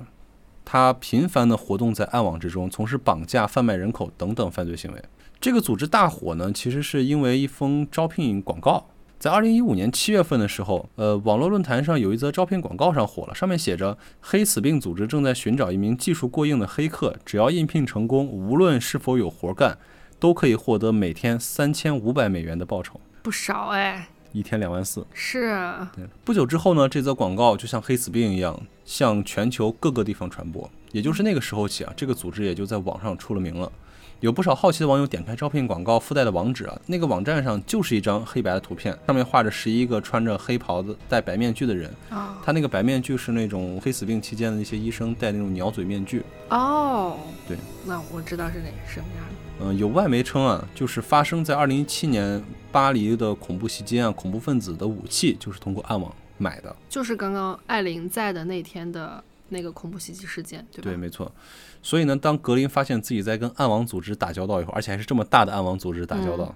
它频繁地活动在暗网之中，从事绑架、贩卖人口等等犯罪行为。这个组织大火呢，其实是因为一封招聘广告。在二零一五年七月份的时候，呃，网络论坛上有一则招聘广告上火了，上面写着“黑死病组织正在寻找一名技术过硬的黑客，只要应聘成功，无论是否有活干，都可以获得每天三千五百美元的报酬。”不少哎。一天两万四，是啊。对，不久之后呢，这则广告就像黑死病一样，向全球各个地方传播。也就是那个时候起啊，这个组织也就在网上出了名了。有不少好奇的网友点开招聘广告附带的网址啊，那个网站上就是一张黑白的图片，上面画着十一个穿着黑袍子、戴白面具的人。啊，他那个白面具是那种黑死病期间的那些医生戴那种鸟嘴面具。哦，对，那我知道是哪什么样的。嗯，有外媒称啊，就是发生在二零一七年巴黎的恐怖袭击案，恐怖分子的武器就是通过暗网买的，就是刚刚艾琳在的那天的那个恐怖袭击事件，对吧？对，没错。所以呢，当格林发现自己在跟暗网组织打交道以后，而且还是这么大的暗网组织打交道，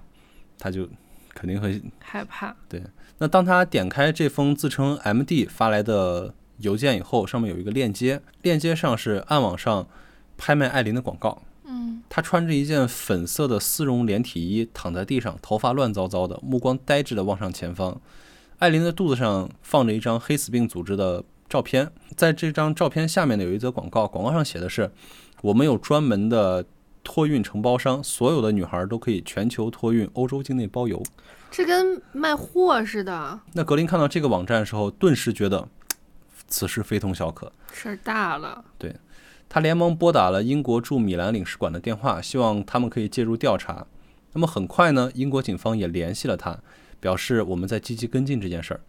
他就肯定会害怕。对，那当他点开这封自称 M.D 发来的邮件以后，上面有一个链接，链接上是暗网上拍卖艾琳的广告。嗯，他穿着一件粉色的丝绒连体衣，躺在地上，头发乱糟糟的，目光呆滞地望向前方。艾琳的肚子上放着一张黑死病组织的照片，在这张照片下面呢有一则广告，广告上写的是。我们有专门的托运承包商，所有的女孩都可以全球托运，欧洲境内包邮。这跟卖货似的。那格林看到这个网站的时候，顿时觉得 此事非同小可，事儿大了。对，他连忙拨打了英国驻米兰领事馆的电话，希望他们可以介入调查。那么很快呢，英国警方也联系了他，表示我们在积极跟进这件事儿。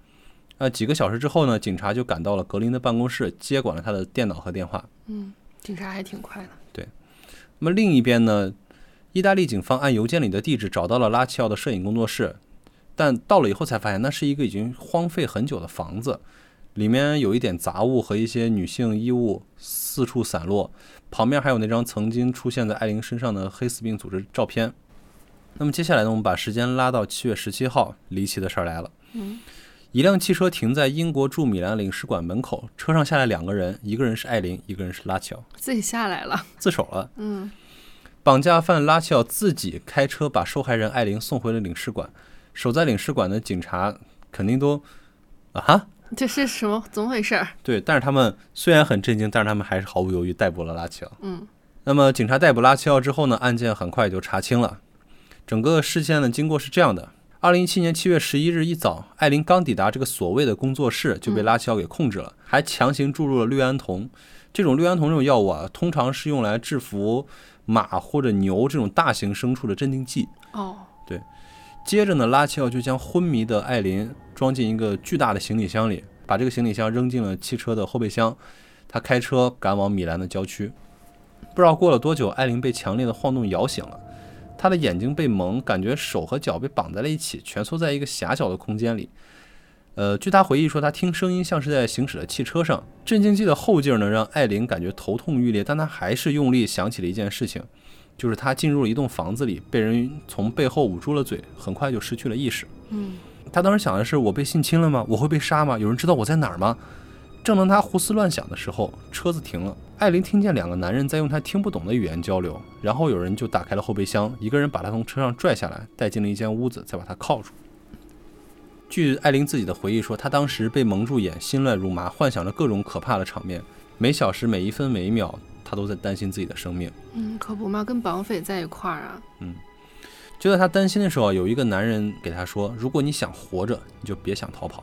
呃，几个小时之后呢，警察就赶到了格林的办公室，接管了他的电脑和电话。嗯。警察还挺快的。对，那么另一边呢，意大利警方按邮件里的地址找到了拉齐奥的摄影工作室，但到了以后才发现，那是一个已经荒废很久的房子，里面有一点杂物和一些女性衣物四处散落，旁边还有那张曾经出现在艾琳身上的黑死病组织照片。那么接下来呢，我们把时间拉到七月十七号，离奇的事儿来了。嗯。一辆汽车停在英国驻米兰领事馆门口，车上下来两个人，一个人是艾琳，一个人是拉齐奥，自己下来了，自首了。嗯，绑架犯拉齐奥自己开车把受害人艾琳送回了领事馆，守在领事馆的警察肯定都啊哈，这是什么？怎么回事？对，但是他们虽然很震惊，但是他们还是毫不犹豫逮捕了拉齐奥。嗯，那么警察逮捕拉齐奥之后呢，案件很快就查清了。整个事件的经过是这样的。二零一七年七月十一日一早，艾琳刚抵达这个所谓的工作室，就被拉齐奥给控制了，还强行注入了氯胺酮。这种氯胺酮这种药物啊，通常是用来制服马或者牛这种大型牲畜的镇定剂。哦，对，接着呢，拉齐奥就将昏迷的艾琳装进一个巨大的行李箱里，把这个行李箱扔进了汽车的后备箱。他开车赶往米兰的郊区。不知道过了多久，艾琳被强烈的晃动摇醒了，她的眼睛被蒙，感觉手和脚被绑在了一起，蜷缩在一个狭小的空间里。呃，据他回忆说，他听声音像是在行驶的汽车上。镇静剂的后劲儿呢，让艾琳感觉头痛欲裂，但他还是用力想起了一件事情，就是他进入了一栋房子里，被人从背后捂住了嘴，很快就失去了意识。嗯，他当时想的是：我被性侵了吗？我会被杀吗？有人知道我在哪儿吗？正当他胡思乱想的时候，车子停了。艾琳听见两个男人在用他听不懂的语言交流，然后有人就打开了后备箱，一个人把他从车上拽下来，带进了一间屋子，再把他铐住。据艾琳自己的回忆说，她当时被蒙住眼，心乱如麻，幻想着各种可怕的场面，每小时每一分每一秒，她都在担心自己的生命。嗯，可不嘛，跟绑匪在一块儿啊。嗯就在他担心的时候，有一个男人给他说：“如果你想活着，你就别想逃跑。”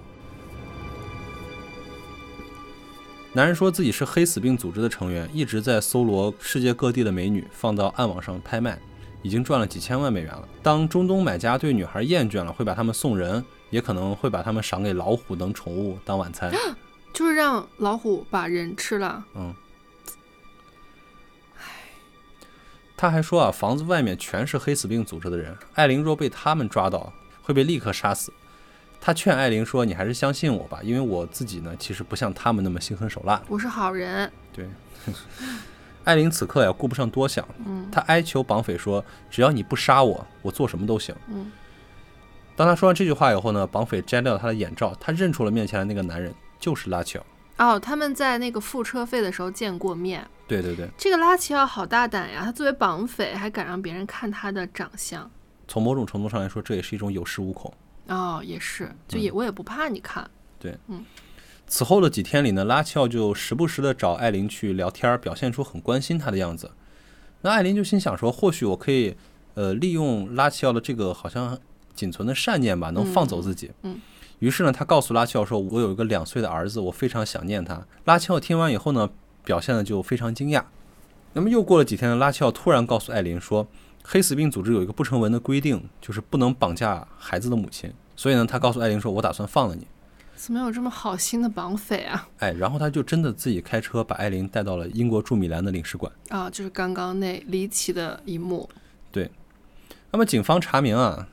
男人说自己是黑死病组织的成员，一直在搜罗世界各地的美女，放到暗网上拍卖，已经赚了几千万美元了。当中东买家对女孩厌倦了，会把她们送人，也可能会把她们赏给老虎等宠物当晚餐。就是让老虎把人吃了。嗯。他还说啊，房子外面全是黑死病组织的人，艾琳若被他们抓到，会被立刻杀死。他劝艾琳说：“你还是相信我吧，因为我自己呢，其实不像他们那么心狠手辣。我是好人。”对，艾琳此刻呀顾不上多想，嗯她哀求绑匪说：“只要你不杀我，我做什么都行。嗯。”当他说完这句话以后呢，绑匪摘掉他的眼罩，他认出了面前的那个男人就是拉乔。哦，他们在那个付车费的时候见过面。对对对，这个拉齐奥好大胆呀！他作为绑匪，还敢让别人看他的长相。从某种程度上来说，这也是一种有恃无恐。哦，也是，就也我也不怕你看。对，嗯此后的几天里呢，拉齐奥就时不时的找艾琳去聊天儿，表现出很关心她的样子。那艾琳就心想说，或许我可以，呃，利用拉齐奥的这个好像仅存的善念吧，能放走自己。嗯于是呢，他告诉拉齐奥说：“我有一个两岁的儿子，我非常想念他。”拉齐奥听完以后呢，表现的就非常惊讶。那么又过了几天呢，拉齐奥突然告诉艾琳说，黑死病组织有一个不成文的规定，就是不能绑架孩子的母亲。所以呢，他告诉艾琳说：“我打算放了你。”怎么有这么好心的绑匪啊？哎，然后他就真的自己开车把艾琳带到了英国驻米兰的领事馆。啊，就是刚刚那离奇的一幕。对那么警方查明啊，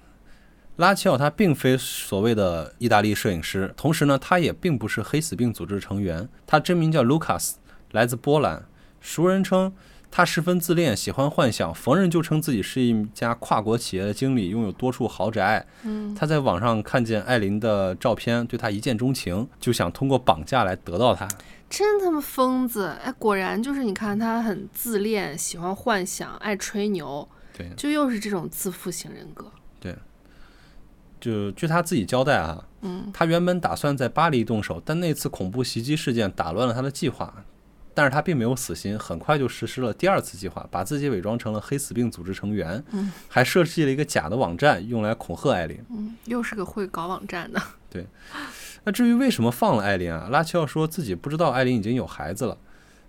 拉齐奥他并非所谓的意大利摄影师，同时呢，他也并不是黑死病组织成员，他真名叫卢卡斯，来自波兰。熟人称他十分自恋，喜欢幻想，逢人就称自己是一家跨国企业的经理，拥有多处豪宅。嗯，他在网上看见艾琳的照片，对她一见钟情，就想通过绑架来得到她。真他妈疯子！哎，果然就是你看他很自恋，喜欢幻想，爱吹牛，对，就又是这种自负型人格。对就据他自己交代啊，嗯，他原本打算在巴黎动手，但那次恐怖袭击事件打乱了他的计划。但是他并没有死心，很快就实施了第二次计划，把自己伪装成了黑死病组织成员，嗯还设计了一个假的网站，用来恐吓艾琳。嗯，又是个会搞网站的。对那至于为什么放了艾琳啊？拉齐奥说自己不知道艾琳已经有孩子了，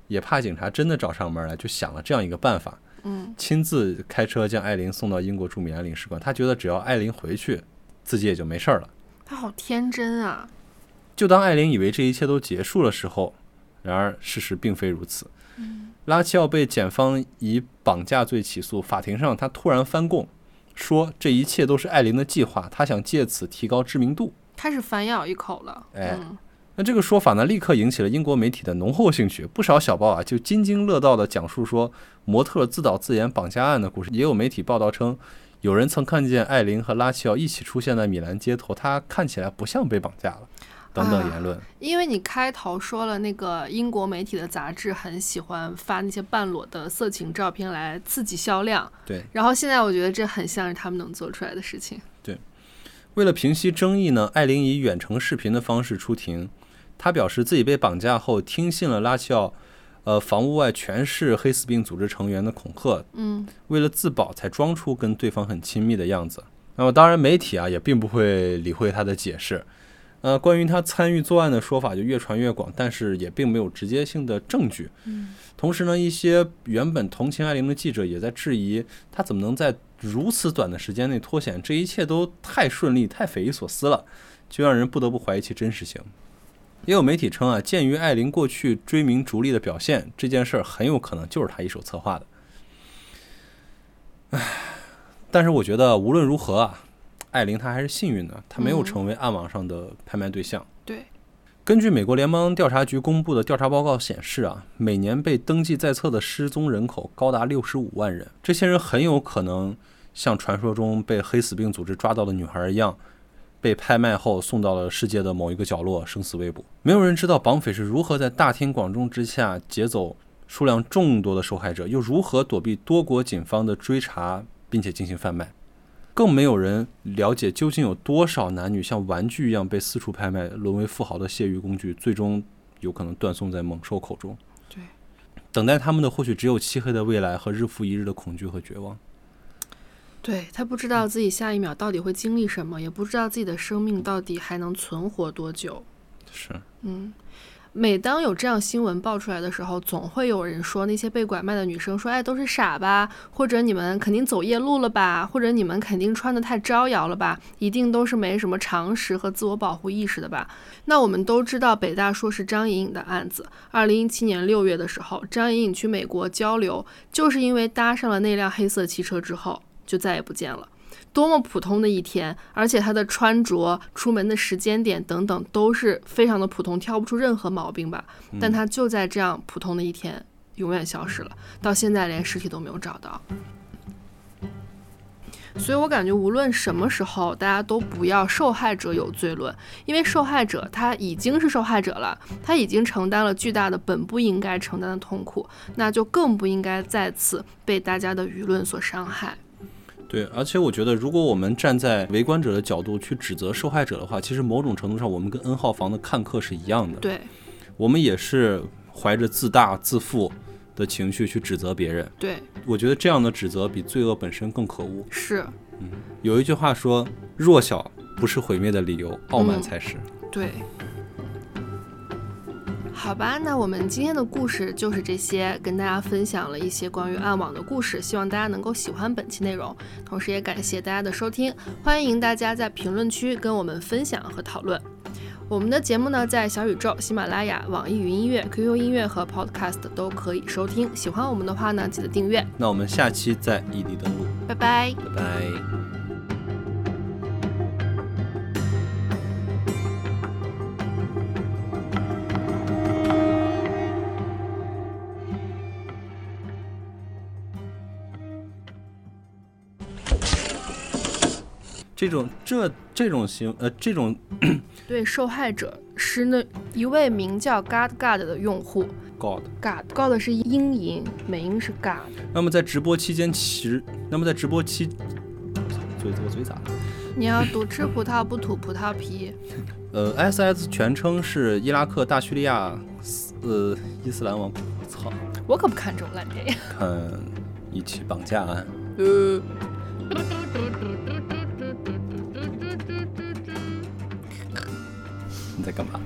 也怕警察真的找上门来，就想了这样一个办法，嗯，亲自开车将艾琳送到英国驻米兰领事馆。他觉得只要艾琳回去，自己也就没事儿了。他好天真啊。就当艾琳以为这一切都结束的时候，然而事实并非如此。拉齐奥被检方以绑架罪起诉，法庭上他突然翻供，说这一切都是艾琳的计划，他想借此提高知名度。开始反咬一口了。哎嗯，那这个说法呢，立刻引起了英国媒体的浓厚兴趣。不少小报啊，就津津乐道地讲述说模特自导自演绑架案的故事。也有媒体报道称，有人曾看见艾琳和拉齐奥一起出现在米兰街头，他看起来不像被绑架了，等等言论。因为你开头说了，那个英国媒体的杂志很喜欢发那些半裸的色情照片来刺激销量。对。然后现在我觉得这很像是他们能做出来的事情。对为了平息争议呢，艾琳以远程视频的方式出庭。她表示自己被绑架后，听信了拉齐奥，呃，房屋外全是黑死病组织成员的恐吓，嗯为了自保才装出跟对方很亲密的样子。那么当然，媒体啊也并不会理会他的解释。呃，关于他参与作案的说法就越传越广，但是也并没有直接性的证据。嗯，同时呢，一些原本同情艾琳的记者也在质疑他怎么能在如此短的时间内脱险，这一切都太顺利、太匪夷所思了，就让人不得不怀疑其真实性。也有媒体称啊，鉴于艾琳过去追名逐利的表现，这件事儿很有可能就是他一手策划的。唉，但是我觉得无论如何啊，艾琳她还是幸运的，她没有嗯成为暗网上的拍卖对象。对，根据美国联邦调查局公布的调查报告显示啊，每年被登记在册的失踪人口高达六十五万人。这些人很有可能像传说中被黑死病组织抓到的女孩一样，被拍卖后送到了世界的某一个角落，生死未卜。没有人知道绑匪是如何在大庭广众之下劫走数量众多的受害者，又如何躲避多国警方的追查，并且进行贩卖。更没有人了解究竟有多少男女像玩具一样被四处拍卖，沦为富豪的泄欲工具，最终有可能断送在猛兽口中。对，等待他们的或许只有漆黑的未来和日复一日的恐惧和绝望。对他不知道自己下一秒到底会经历什么，也不知道自己的生命到底还能存活多久。是，嗯，每当有这样新闻爆出来的时候，总会有人说那些被拐卖的女生说：“哎，都是傻吧？”或者“你们肯定走夜路了吧？”或者“你们肯定穿得太招摇了吧？一定都是没什么常识和自我保护意识的吧？”那我们都知道北大硕士张颖颖的案子。二零一七年六月的时候，张颖颖去美国交流，就是因为搭上了那辆黑色汽车之后，就再也不见了。多么普通的一天，而且他的穿着、出门的时间点等等都是非常的普通，挑不出任何毛病吧。但他就在这样普通的一天永远消失了，到现在连尸体都没有找到。所以我感觉无论什么时候，大家都不要受害者有罪论，因为受害者他已经是受害者了，他已经承担了巨大的本不应该承担的痛苦，那就更不应该再次被大家的舆论所伤害。对，而且我觉得，如果我们站在围观者的角度去指责受害者的话，其实某种程度上，我们跟 N 号房的看客是一样的。对我们也是怀着自大自负的情绪去指责别人。对，我觉得这样的指责比罪恶本身更可恶。是。嗯有一句话说：“弱小不是毁灭的理由，傲慢嗯才是。对，好吧，那我们今天的故事就是这些，跟大家分享了一些关于暗网的故事，希望大家能够喜欢本期内容，同时也感谢大家的收听，欢迎大家在评论区跟我们分享和讨论。我们的节目呢，在小宇宙、喜马拉雅、网易云音乐、QQ 音乐和 Podcast 都可以收听。喜欢我们的话呢，记得订阅。那我们下期再异地登录，拜拜。拜拜。这种这这种行呃这种对受害者是那一位名叫 God God 的用户。God，God God 是英音，美音是 God。那么在直播期间，其实那么在直播期，嘴我嘴咋了？你要读吃葡萄不吐葡萄皮。呃，ISIS 全称是伊拉克大叙利亚呃伊斯兰王我，操，我可不看这种烂电影。看一起绑架案。呃，在干嘛？